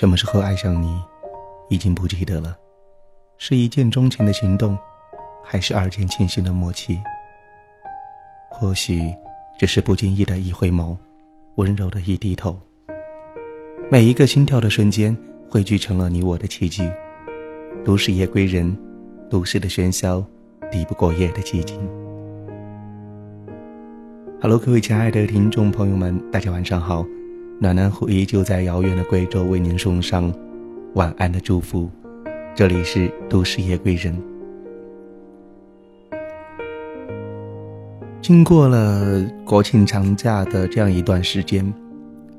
什么时候爱上你，已经不记得了，是一见钟情的行动，还是二见倾心的默契？或许只是不经意的一回眸，温柔的一低头。每一个心跳的瞬间，汇聚成了你我的奇迹。都市夜归人，都市的喧嚣，抵不过夜的寂静。Hello，各位亲爱的听众朋友们，大家晚上好。暖男虎依旧在遥远的贵州为您送上晚安的祝福。这里是都市夜归人。经过了国庆长假的这样一段时间，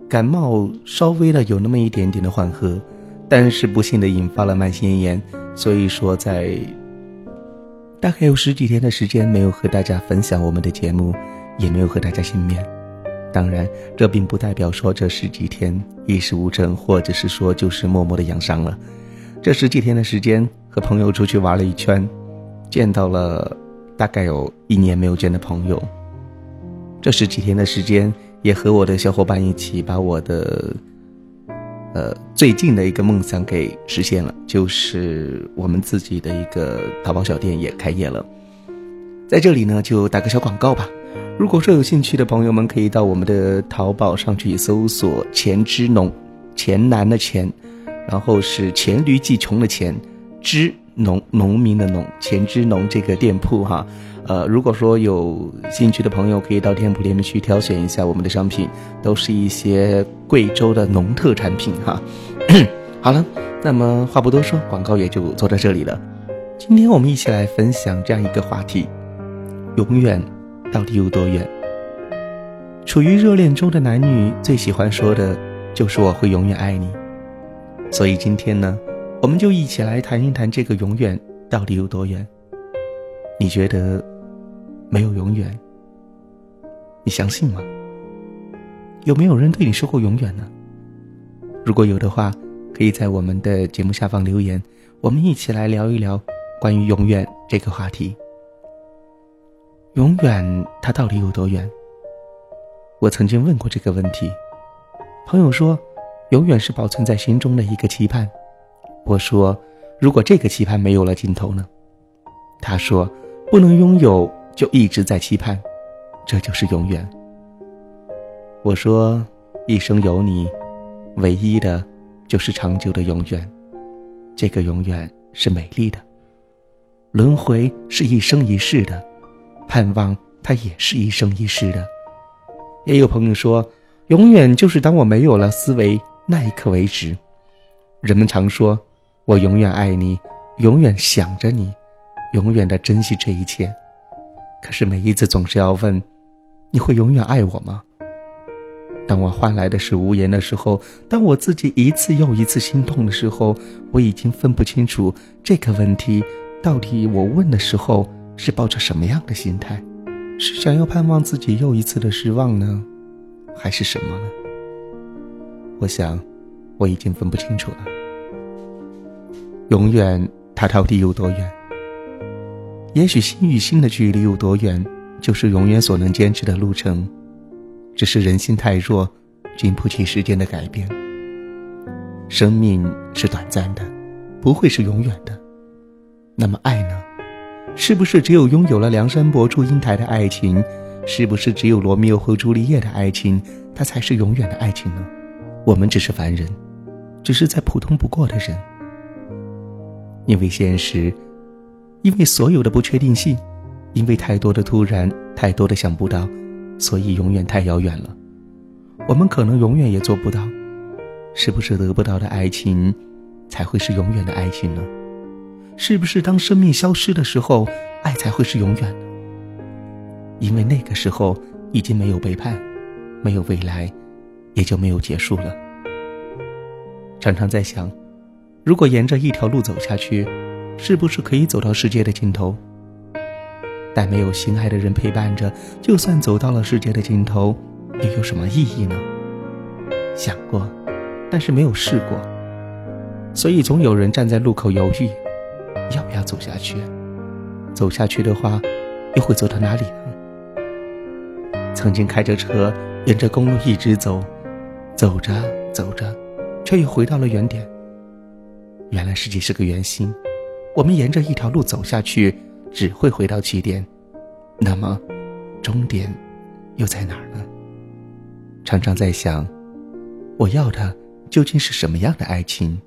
感冒稍微的有那么一点点的缓和，但是不幸的引发了慢性咽炎，所以说在大概有十几天的时间没有和大家分享我们的节目。也没有和大家见面，当然，这并不代表说这十几天一事无成，或者是说就是默默的养伤了。这十几天的时间，和朋友出去玩了一圈，见到了大概有一年没有见的朋友。这十几天的时间，也和我的小伙伴一起把我的，呃，最近的一个梦想给实现了，就是我们自己的一个淘宝小店也开业了。在这里呢，就打个小广告吧。如果说有兴趣的朋友们，可以到我们的淘宝上去搜索“钱之农”，钱南的钱，然后是黔驴技穷的钱，之农农民的农，钱之农这个店铺哈。呃，如果说有兴趣的朋友，可以到店铺里面去挑选一下我们的商品，都是一些贵州的农特产品哈。好了，那么话不多说，广告也就做到这里了。今天我们一起来分享这样一个话题：永远。到底有多远？处于热恋中的男女最喜欢说的就是“我会永远爱你”。所以今天呢，我们就一起来谈一谈这个永远到底有多远。你觉得没有永远？你相信吗？有没有人对你说过永远呢？如果有的话，可以在我们的节目下方留言，我们一起来聊一聊关于永远这个话题。永远，它到底有多远？我曾经问过这个问题，朋友说，永远是保存在心中的一个期盼。我说，如果这个期盼没有了尽头呢？他说，不能拥有就一直在期盼，这就是永远。我说，一生有你，唯一的，就是长久的永远。这个永远是美丽的，轮回是一生一世的。盼望它也是一生一世的。也有朋友说，永远就是当我没有了思维那一刻为止。人们常说，我永远爱你，永远想着你，永远的珍惜这一切。可是每一次总是要问，你会永远爱我吗？当我换来的是无言的时候，当我自己一次又一次心痛的时候，我已经分不清楚这个问题到底我问的时候。是抱着什么样的心态？是想要盼望自己又一次的失望呢，还是什么呢？我想，我已经分不清楚了。永远，它到底有多远？也许心与心的距离有多远，就是永远所能坚持的路程。只是人心太弱，经不起时间的改变。生命是短暂的，不会是永远的。那么爱呢？是不是只有拥有了梁山伯祝英台的爱情，是不是只有罗密欧和朱丽叶的爱情，它才是永远的爱情呢？我们只是凡人，只是再普通不过的人。因为现实，因为所有的不确定性，因为太多的突然，太多的想不到，所以永远太遥远了。我们可能永远也做不到。是不是得不到的爱情，才会是永远的爱情呢？是不是当生命消失的时候，爱才会是永远？因为那个时候已经没有背叛，没有未来，也就没有结束了。常常在想，如果沿着一条路走下去，是不是可以走到世界的尽头？但没有心爱的人陪伴着，就算走到了世界的尽头，又有什么意义呢？想过，但是没有试过，所以总有人站在路口犹豫。要不要走下去？走下去的话，又会走到哪里呢？曾经开着车沿着公路一直走，走着走着，却又回到了原点。原来世界是个圆心，我们沿着一条路走下去，只会回到起点。那么，终点又在哪儿呢？常常在想，我要的究竟是什么样的爱情？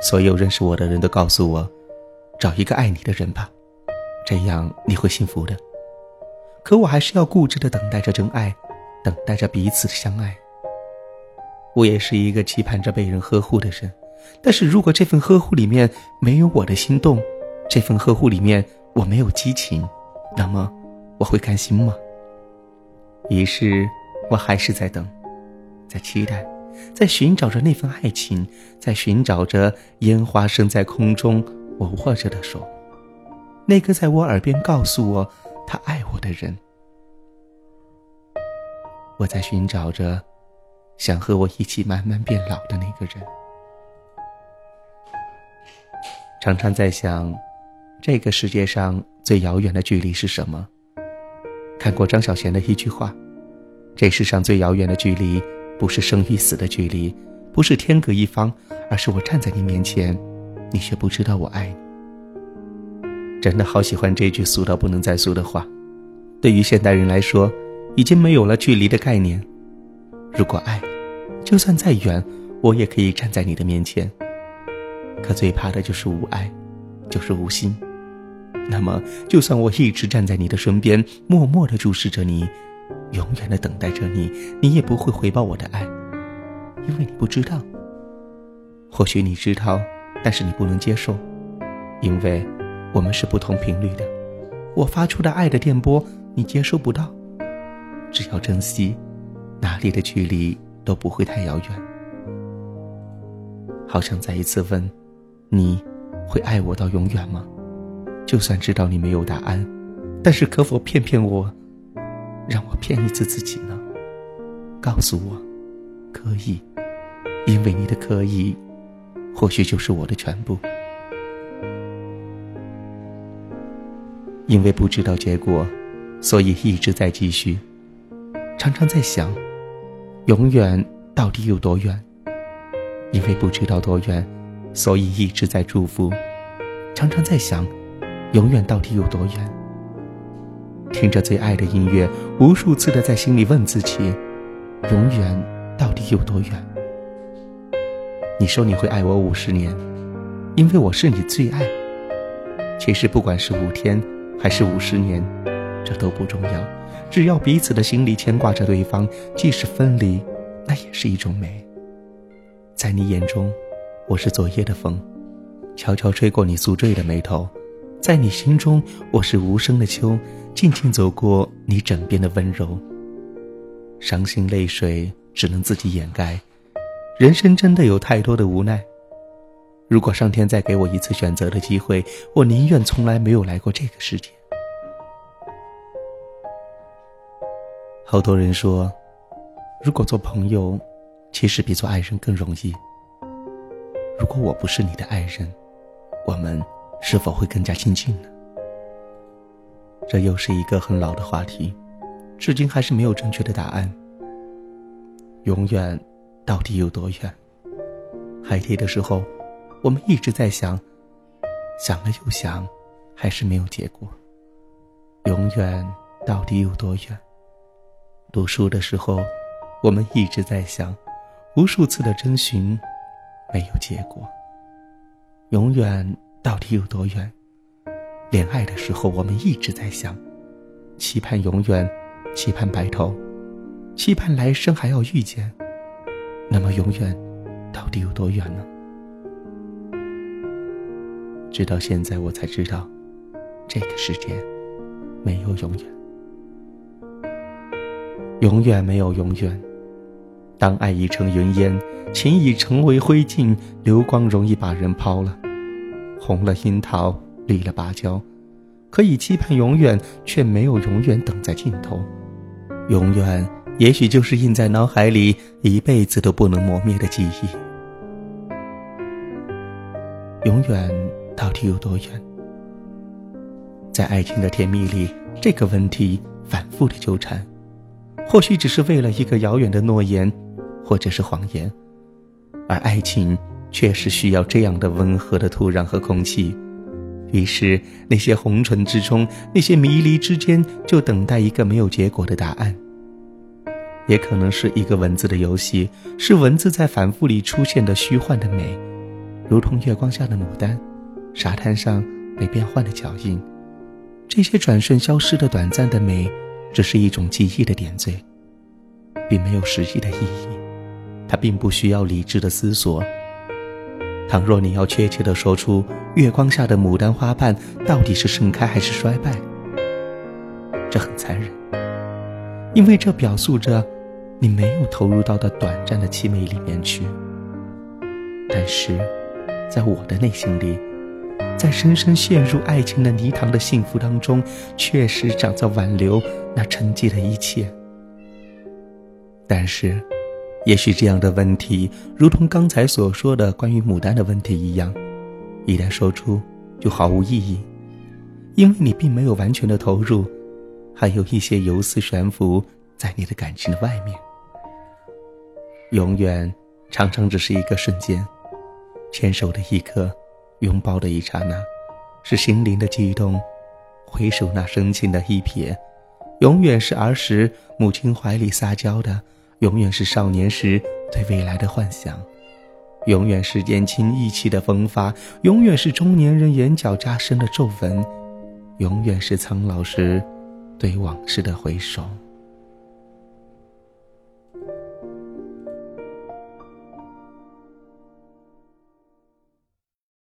所有认识我的人都告诉我，找一个爱你的人吧，这样你会幸福的。可我还是要固执的等待着真爱，等待着彼此相爱。我也是一个期盼着被人呵护的人，但是如果这份呵护里面没有我的心动，这份呵护里面我没有激情，那么我会甘心吗？于是，我还是在等，在期待，在寻找着那份爱情，在寻找着烟花升在空中，我握着的手，那个在我耳边告诉我他爱我的人。我在寻找着。想和我一起慢慢变老的那个人，常常在想，这个世界上最遥远的距离是什么？看过张小娴的一句话：“这世上最遥远的距离，不是生与死的距离，不是天隔一方，而是我站在你面前，你却不知道我爱你。”真的好喜欢这句俗到不能再俗的话。对于现代人来说，已经没有了距离的概念。如果爱，就算再远，我也可以站在你的面前。可最怕的就是无爱，就是无心。那么，就算我一直站在你的身边，默默的注视着你，永远的等待着你，你也不会回报我的爱，因为你不知道。或许你知道，但是你不能接受，因为我们是不同频率的。我发出的爱的电波，你接收不到。只要珍惜，哪里的距离。都不会太遥远。好想再一次问，你会爱我到永远吗？就算知道你没有答案，但是可否骗骗我，让我骗一次自己呢？告诉我，可以，因为你的可以，或许就是我的全部。因为不知道结果，所以一直在继续，常常在想。永远到底有多远？因为不知道多远，所以一直在祝福。常常在想，永远到底有多远？听着最爱的音乐，无数次的在心里问自己：永远到底有多远？你说你会爱我五十年，因为我是你最爱。其实不管是五天还是五十年，这都不重要。只要彼此的心里牵挂着对方，即使分离，那也是一种美。在你眼中，我是昨夜的风，悄悄吹过你宿醉的眉头；在你心中，我是无声的秋，静静走过你枕边的温柔。伤心泪水只能自己掩盖，人生真的有太多的无奈。如果上天再给我一次选择的机会，我宁愿从来没有来过这个世界。好多人说，如果做朋友，其实比做爱人更容易。如果我不是你的爱人，我们是否会更加亲近呢？这又是一个很老的话题，至今还是没有正确的答案。永远到底有多远？海底的时候，我们一直在想，想了又想，还是没有结果。永远到底有多远？读书的时候，我们一直在想，无数次的征询，没有结果。永远到底有多远？恋爱的时候，我们一直在想，期盼永远，期盼白头，期盼来生还要遇见。那么，永远到底有多远呢？直到现在，我才知道，这个世界没有永远。永远没有永远。当爱已成云烟，情已成为灰烬，流光容易把人抛了。红了樱桃，绿了芭蕉，可以期盼永远，却没有永远等在尽头。永远，也许就是印在脑海里，一辈子都不能磨灭的记忆。永远到底有多远？在爱情的甜蜜里，这个问题反复的纠缠。或许只是为了一个遥远的诺言，或者是谎言。而爱情确实需要这样的温和的土壤和空气。于是，那些红唇之中，那些迷离之间，就等待一个没有结果的答案。也可能是一个文字的游戏，是文字在反复里出现的虚幻的美，如同月光下的牡丹，沙滩上被变换的脚印。这些转瞬消失的短暂的美，只是一种记忆的点缀，并没有实际的意义。它并不需要理智的思索。倘若你要确切地说出月光下的牡丹花瓣到底是盛开还是衰败，这很残忍，因为这表述着你没有投入到的短暂的凄美里面去。但是，在我的内心里，在深深陷入爱情的泥塘的幸福当中，确实长在挽留那沉寂的一切。但是。也许这样的问题，如同刚才所说的关于牡丹的问题一样，一旦说出就毫无意义，因为你并没有完全的投入，还有一些游丝悬浮在你的感情的外面。永远常常只是一个瞬间，牵手的一刻，拥抱的一刹那，是心灵的悸动，回首那深情的一瞥，永远是儿时母亲怀里撒娇的。永远是少年时对未来的幻想，永远是年轻意气的风发，永远是中年人眼角加深的皱纹，永远是苍老时对往事的回首。